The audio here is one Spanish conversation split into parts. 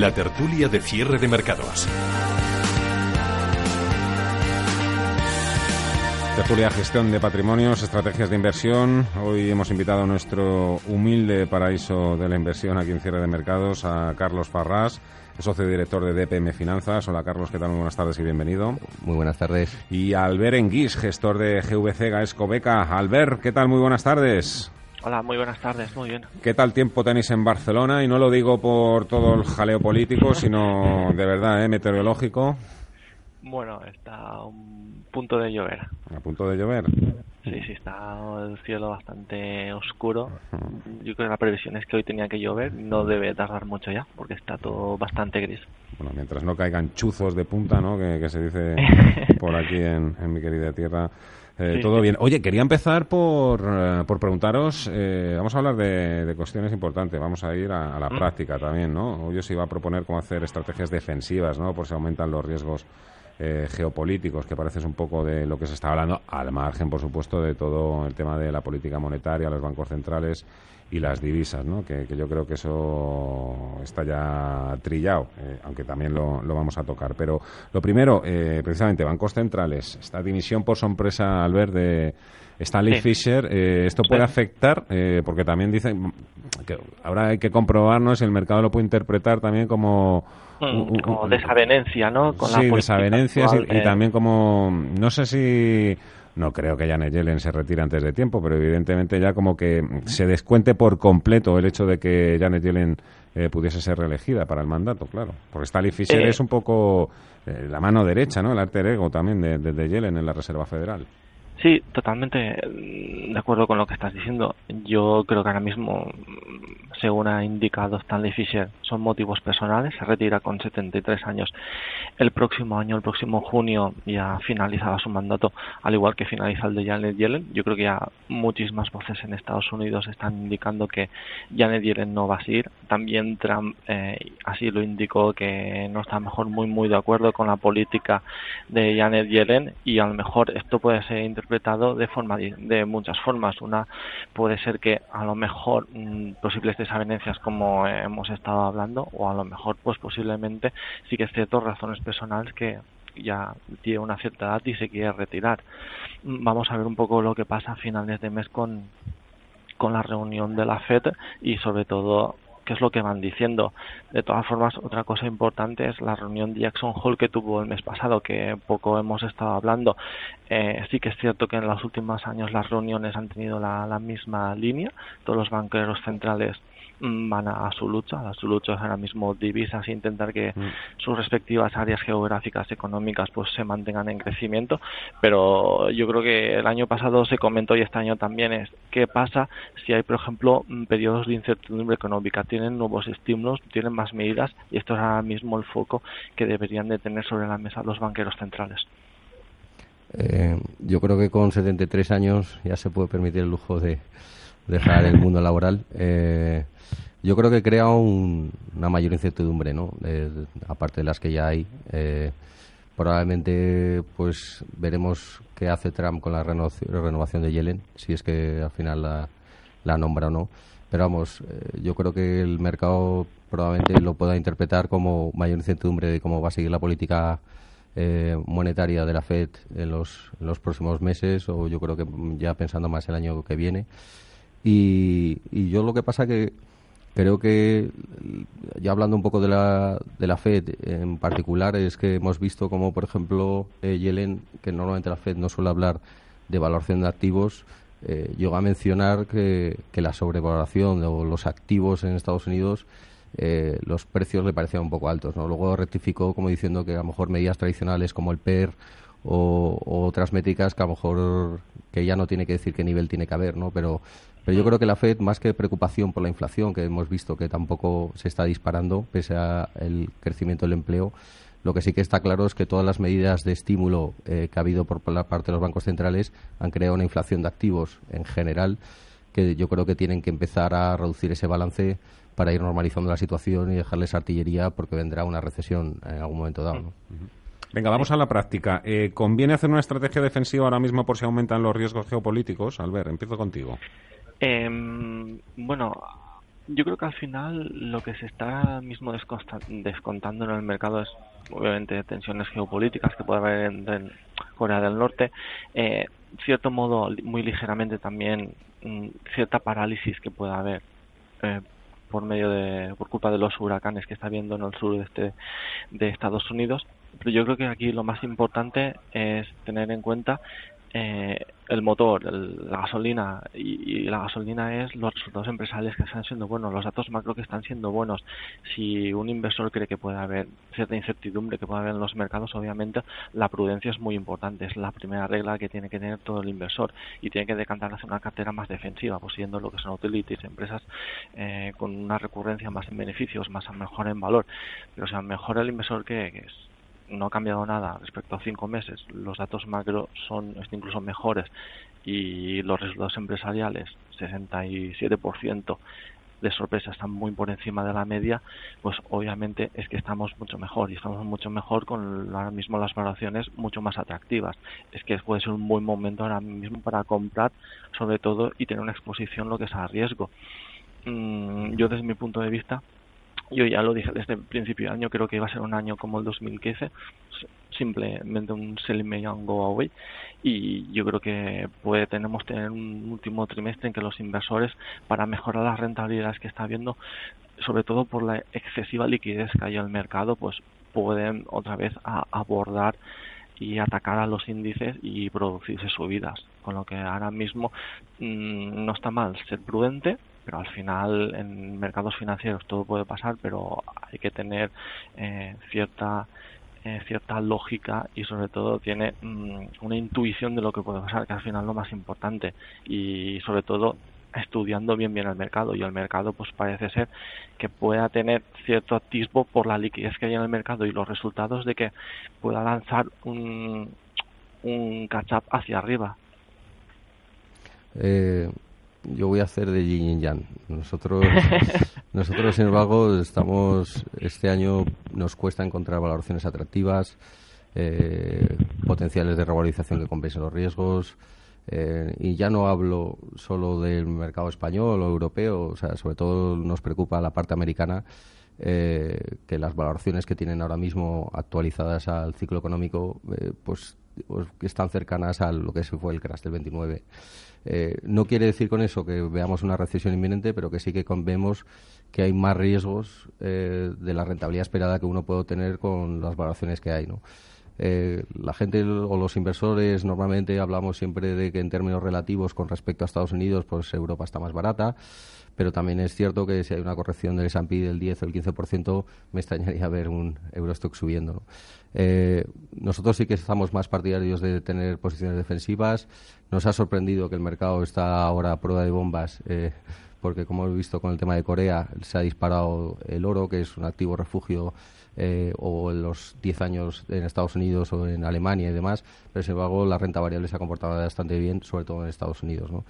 La tertulia de cierre de mercados. Tertulia Gestión de Patrimonios, Estrategias de Inversión. Hoy hemos invitado a nuestro humilde paraíso de la inversión aquí en Cierre de Mercados a Carlos Farrás, socio director de DPM Finanzas. Hola Carlos, ¿qué tal? Muy buenas tardes y bienvenido. Muy buenas tardes. Y Albert Enguís, gestor de GVC Gaesco Beca. Albert, ¿qué tal? Muy buenas tardes. Hola, muy buenas tardes, muy bien. ¿Qué tal tiempo tenéis en Barcelona? Y no lo digo por todo el jaleo político, sino de verdad, ¿eh? meteorológico. Bueno, está a un punto de llover. ¿A punto de llover? Sí, sí, está el cielo bastante oscuro. Yo creo que la previsión es que hoy tenía que llover. No debe tardar mucho ya, porque está todo bastante gris. Bueno, mientras no caigan chuzos de punta, ¿no? Que, se dice por aquí en mi querida tierra. Eh, todo bien. Oye, quería empezar por, eh, por preguntaros, eh, vamos a hablar de, cuestiones importantes, vamos a ir a, la mm. práctica también, ¿no? Hoy os iba a proponer cómo hacer estrategias defensivas, ¿no? Por si aumentan los riesgos geopolíticos, que parece un poco de lo que se está hablando, al margen, por supuesto, de todo el tema de la política monetaria, los bancos centrales y las divisas, ¿no? Que, yo creo que eso está ya trillado, eh, aunque también lo, vamos a tocar. Pero lo primero, eh, precisamente, bancos centrales, esta dimisión por sorpresa al ver de Stanley Fisher, eh, ¿esto puede afectar? porque también dicen que ahora hay que comprobarnos si el mercado lo puede interpretar también como... Mm, como desavenencia, ¿no? Con sí, desavenencias y también como... No sé si no creo que Janet Yellen se retire antes de tiempo, pero evidentemente ya como que se descuente por completo el hecho de que Janet Yellen eh, pudiese ser reelegida para el mandato, claro. Porque Stanley Fisher es un poco eh, la mano derecha, ¿no? El alter ego también de, de Yellen en la Reserva Federal. Sí, totalmente mm, de acuerdo con lo que estás diciendo. Yo creo que ahora mismo, mm, según ha indicado Stanley Fisher, son motivos personales. Se retira con 73 años. El próximo año, el próximo junio, ya finalizaba su mandato, al igual que finaliza el de Janet Yellen. Yo creo que ya muchísimas voces en Estados Unidos están indicando que Janet Yellen no va a seguir. También Trump eh, así lo indicó que no está mejor muy muy de acuerdo con la política de Janet Yellen y a lo mejor esto puede ser de forma de muchas formas. Una puede ser que a lo mejor mm, posibles desavenencias como hemos estado hablando o a lo mejor pues posiblemente sí que es cierto razones personales que ya tiene una cierta edad y se quiere retirar. Mm, vamos a ver un poco lo que pasa a finales de mes con con la reunión de la FED y sobre todo qué es lo que van diciendo. De todas formas, otra cosa importante es la reunión de Jackson Hole que tuvo el mes pasado, que poco hemos estado hablando. Eh, sí que es cierto que en los últimos años las reuniones han tenido la, la misma línea. Todos los banqueros centrales van a, su lucha, a su lucha es ahora mismo divisas e intentar que mm. sus respectivas áreas geográficas económicas pues se mantengan en crecimiento, pero yo creo que el año pasado se comentó y este año también es qué pasa si hay por ejemplo periodos de incertidumbre económica, tienen nuevos estímulos, tienen más medidas y esto es ahora mismo el foco que deberían de tener sobre la mesa los banqueros centrales. Eh, yo creo que con 73 años ya se puede permitir el lujo de dejar el mundo laboral. Eh, yo creo que crea una mayor incertidumbre, ¿no? aparte de las que ya hay. Eh, probablemente, pues, veremos qué hace Trump con la renovación de Yellen, si es que al final la, nombra o no. Pero vamos, eh, yo creo que el mercado probablemente lo pueda interpretar como mayor incertidumbre de cómo va a seguir la política monetaria de la Fed en los, en los próximos meses o yo creo que ya pensando más el año que viene. Y, yo lo que pasa que creo que, ya hablando un poco de la, de la FED en particular, es que hemos visto como, por ejemplo, eh, Yellen, que normalmente la FED no suele hablar de valoración de activos, eh, llegó a mencionar que, que la sobrevaloración o los activos en Estados Unidos eh, los precios le parecían un poco altos. ¿no? Luego rectificó como diciendo que a lo mejor medidas tradicionales como el PER o, otras métricas que a lo mejor que ya no tiene que decir qué nivel tiene que haber, ¿no? Pero, pero yo creo que la Fed, más que preocupación por la inflación, que hemos visto que tampoco se está disparando, pese al crecimiento del empleo, lo que sí que está claro es que todas las medidas de estímulo eh, que ha habido por la parte de los bancos centrales han creado una inflación de activos en general que yo creo que tienen que empezar a reducir ese balance para ir normalizando la situación y dejarles artillería porque vendrá una recesión en algún momento dado. Venga, vamos a la práctica. Eh, ¿Conviene hacer una estrategia defensiva ahora mismo por si aumentan los riesgos geopolíticos? Albert, empiezo contigo. Em, bueno, yo creo que al final lo que se está mismo descontando en el mercado es obviamente tensiones geopolíticas que puede haber en, Corea del Norte, eh, cierto modo muy ligeramente también mm, cierta parálisis que pueda haber eh, por medio de por culpa de los huracanes que está habiendo en el sur de este de Estados Unidos. Pero yo creo que aquí lo más importante es tener en cuenta eh, el motor, la gasolina y, la gasolina es los resultados empresariales que están siendo buenos, los datos macro que están siendo buenos. Si un inversor cree que puede haber cierta incertidumbre que puede haber en los mercados, obviamente la prudencia es muy importante, es la primera regla que tiene que tener todo el inversor y tiene que decantar hacia una cartera más defensiva, pues siendo lo que son utilities, empresas eh, con una recurrencia más en beneficios, más mejor en valor, pero sea, mejor el inversor que, que es no ha cambiado nada respecto a cinco meses. Los datos macro son incluso mejores y los resultados empresariales, 67% de sorpresa están muy por encima de la media, pues obviamente es que estamos mucho mejor y estamos mucho mejor con ahora mismo las valoraciones mucho más atractivas. Es que puede ser un buen momento ahora mismo para comprar, sobre todo, y tener una exposición lo que es a riesgo. Mm, yo desde mi punto de vista yo ya lo dije desde el principio de año, creo que iba a ser un año como el 2015, simplemente un sell me and go away. Y yo creo que puede, tenemos tener un último trimestre en que los inversores, para mejorar las rentabilidades que está habiendo, sobre todo por la excesiva liquidez que hay en el mercado, pues pueden otra vez abordar y atacar a los índices y producirse subidas. Con lo que ahora mismo mm, no está mal ser prudente, pero al final en mercados financieros todo puede pasar, pero hay que tener eh, cierta eh, cierta lógica y sobre todo tiene mm, una intuición de lo que puede pasar, que al final lo más importante y sobre todo estudiando bien bien el mercado y el mercado pues parece ser que pueda tener cierto atisbo por la liquidez que hay en el mercado y los resultados de que pueda lanzar un, un catch up hacia arriba. Eh, yo voy a hacer de yin yang. Nosotros, nosotros, sin embargo, estamos, este año nos cuesta encontrar valoraciones atractivas, eh, potenciales de revalorización que compensen los riesgos. Eh, y ya no hablo solo del mercado español o europeo, o sea, sobre todo nos preocupa la parte americana, eh, que las valoraciones que tienen ahora mismo actualizadas al ciclo económico, pues, pues, están cercanas a lo que se fue el crash del 29. Eh, no quiere decir con eso que veamos una recesión inminente, pero que sí que vemos que hay más riesgos eh, de la rentabilidad esperada que uno puede tener con las valoraciones que hay. ¿no? Eh, la gente o los inversores normalmente hablamos siempre de que en términos relativos con respecto a Estados Unidos, pues Europa está más barata pero también es cierto que si hay una corrección del S&P del 10 o el 15%, me extrañaría ver un Eurostock subiendo. Eh, nosotros sí que estamos más partidarios de tener posiciones defensivas. Nos ha sorprendido que el mercado está ahora a prueba de bombas. Eh, porque como hemos visto con el tema de Corea, se ha disparado el oro, que es un activo refugio, eh, o en los 10 años en Estados Unidos o en Alemania y demás, pero sin embargo la renta variable se ha comportado bastante bien, sobre todo en Estados Unidos. ¿no?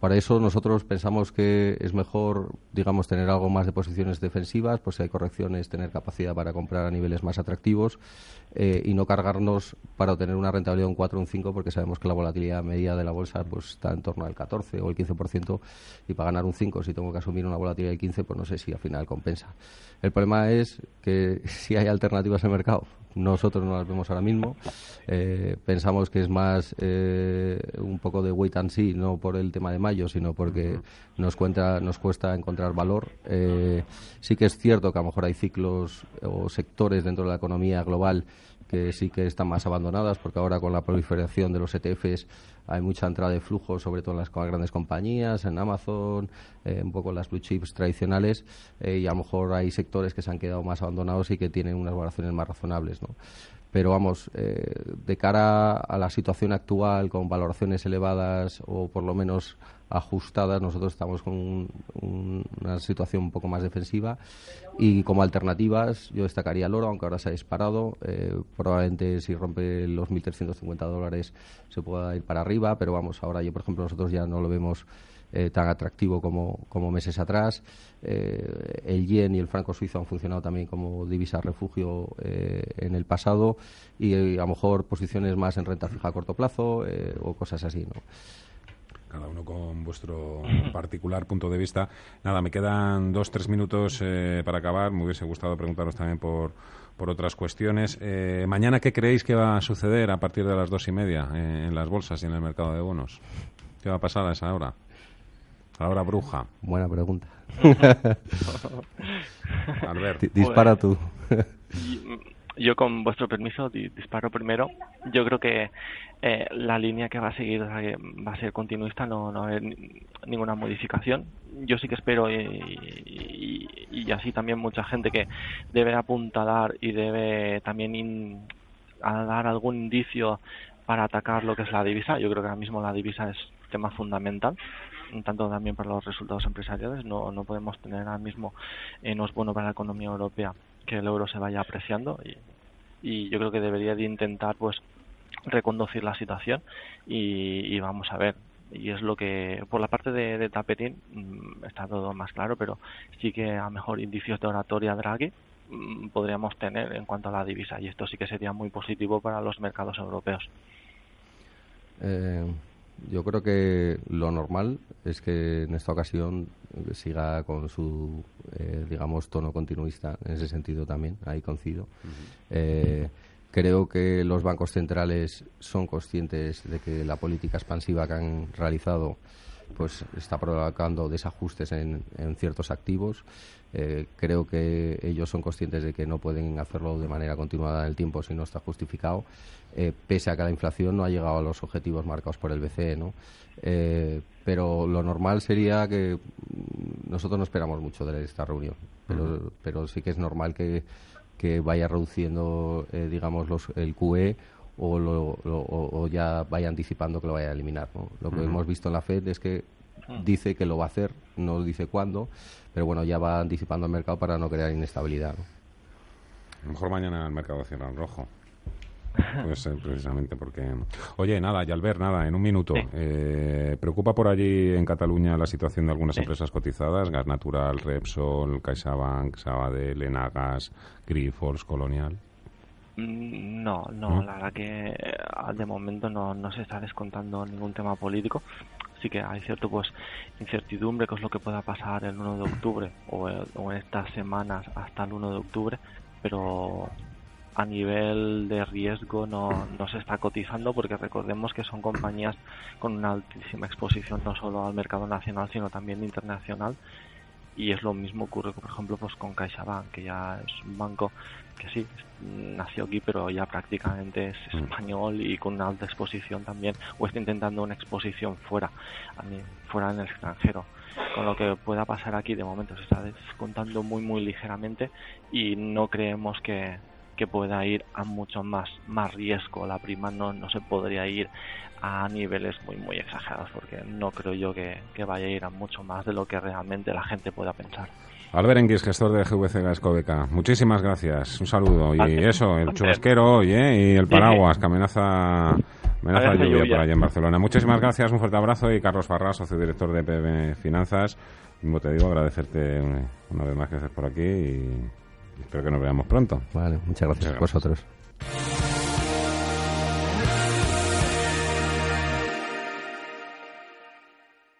Para eso nosotros pensamos que es mejor, digamos, tener algo más de posiciones defensivas, pues si hay correcciones, tener capacidad para comprar a niveles más atractivos eh, y no cargarnos para obtener una rentabilidad de un 4 o un 5, porque sabemos que la volatilidad media de la bolsa pues está en torno al 14 o el 15% y para ganar un 5, si tengo que asumir una volatilidad del 15, pues no sé si al final compensa. El problema es que si hay alternativas en el mercado, nosotros no las vemos ahora mismo. Eh, pensamos que es más eh, un poco de wait and see, no por el tema de mayo, sino porque nos, cuenta, nos cuesta encontrar valor. Eh, sí que es cierto que a lo mejor hay ciclos o sectores dentro de la economía global que sí que están más abandonadas, porque ahora con la proliferación de los ETFs hay mucha entrada de flujo, sobre todo en las grandes compañías, en Amazon, eh, un poco en las blue chips tradicionales, eh, y a lo mejor hay sectores que se han quedado más abandonados y que tienen unas valoraciones más razonables. ¿no? pero vamos, eh, de cara a la situación actual, con valoraciones elevadas o por lo menos ajustadas, nosotros estamos con una situación un poco más defensiva y como alternativas yo destacaría el oro, aunque ahora se ha disparado, eh, probablemente si rompe los 1.350 dólares se pueda ir para arriba, pero vamos, ahora yo por ejemplo nosotros ya no lo vemos eh, tan atractivo como, como meses atrás. Eh, el yen y el franco suizo han funcionado también como divisa refugio eh, en el pasado y a lo mejor posiciones más en renta fija a corto plazo o cosas así, ¿no? Cada uno con vuestro particular punto de vista. Nada, me quedan dos, tres minutos para acabar. Me hubiese gustado preguntaros también por, por otras cuestiones. mañana, ¿qué creéis que va a suceder a partir de las dos y media en las bolsas y en el mercado de bonos? ¿Qué va a pasar a esa hora? Ahora bruja. Buena pregunta. Albert. Dispara tú. yo con vuestro permiso disparo primero. Yo creo que eh, la línea que va a seguir va a ser continuista, no, no va a haber ninguna modificación. Yo sí que espero y, y, así también mucha gente que debe apuntalar y debe también dar algún indicio para atacar lo que es la divisa. Yo creo que ahora mismo la divisa es tema fundamental tanto también para los resultados empresariales. No, no podemos tener ahora mismo, eh, no es bueno para la economía europea que el euro se vaya apreciando y, y yo creo que debería de intentar pues reconducir la situación y, vamos a ver. Y es lo que por la parte de, de, tapetín mm, está todo más claro pero sí que a mejor indicios de oratoria Draghi mm, podríamos tener en cuanto a la divisa. Y esto sí que sería muy positivo para los mercados europeos. Eh, yo creo que lo normal es que en esta ocasión siga con su, eh, digamos, tono continuista. En ese sentido también, ahí coincido. Eh, creo que los bancos centrales son conscientes de que la política expansiva que han realizado pues está provocando desajustes en, ciertos activos. Eh, creo que ellos son conscientes de que no pueden hacerlo de manera continuada en el tiempo si no está justificado, eh, pese a que la inflación no ha llegado a los objetivos marcados por el BCE. ¿no? Eh, pero lo normal sería que nosotros no esperamos mucho de esta reunión, pero, pero sí que es normal que, que vaya reduciendo, digamos, los, el QE o, o, ya vaya anticipando que lo vaya a eliminar. Lo que hemos visto en la Fed es que mm. dice que lo va a hacer, no dice cuándo, pero bueno, ya va anticipando el mercado para no crear inestabilidad. A lo mejor mañana el mercado cierra en rojo. Puede ser, precisamente, porque... Oye, nada, y ver nada, en un minuto. Eh, ¿Preocupa por allí en Cataluña la situación de algunas empresas cotizadas? Gas Natural, Repsol, CaixaBank, Sabadell, Enagas, Grifols, Colonial... Mm, no, no, la verdad que eh, de momento no, no se está descontando ningún tema político. Sí que hay cierto pues incertidumbre qué es lo que pueda pasar el 1 de octubre o, en estas semanas hasta el 1 de octubre, pero a nivel de riesgo no, no se está cotizando porque recordemos que son compañías con una altísima exposición no solo al mercado nacional sino también internacional y es lo mismo ocurre por ejemplo pues con CaixaBank que ya es un banco que sí nació aquí pero ya prácticamente es mm. español y con una alta exposición también o está intentando una exposición fuera fuera en el extranjero con lo que pueda pasar aquí de momento se está descontando muy muy ligeramente y no creemos que, que pueda ir a mucho más más riesgo la prima no, no se podría ir a niveles muy muy exagerados porque no creo yo que, vaya a ir a mucho más de lo que realmente la gente pueda pensar. Albert Enguis, gestor de GVC Gascobeca, muchísimas gracias, un saludo. Y eso, el chubasquero hoy, ¿eh? y el paraguas que amenaza, amenaza lluvia, por allá en Barcelona. Muchísimas gracias, un fuerte abrazo y Carlos Farrás, socio director de PB Finanzas. Como te digo, agradecerte una vez más que estés por aquí y espero que nos veamos pronto. Vale, muchas gracias a vosotros.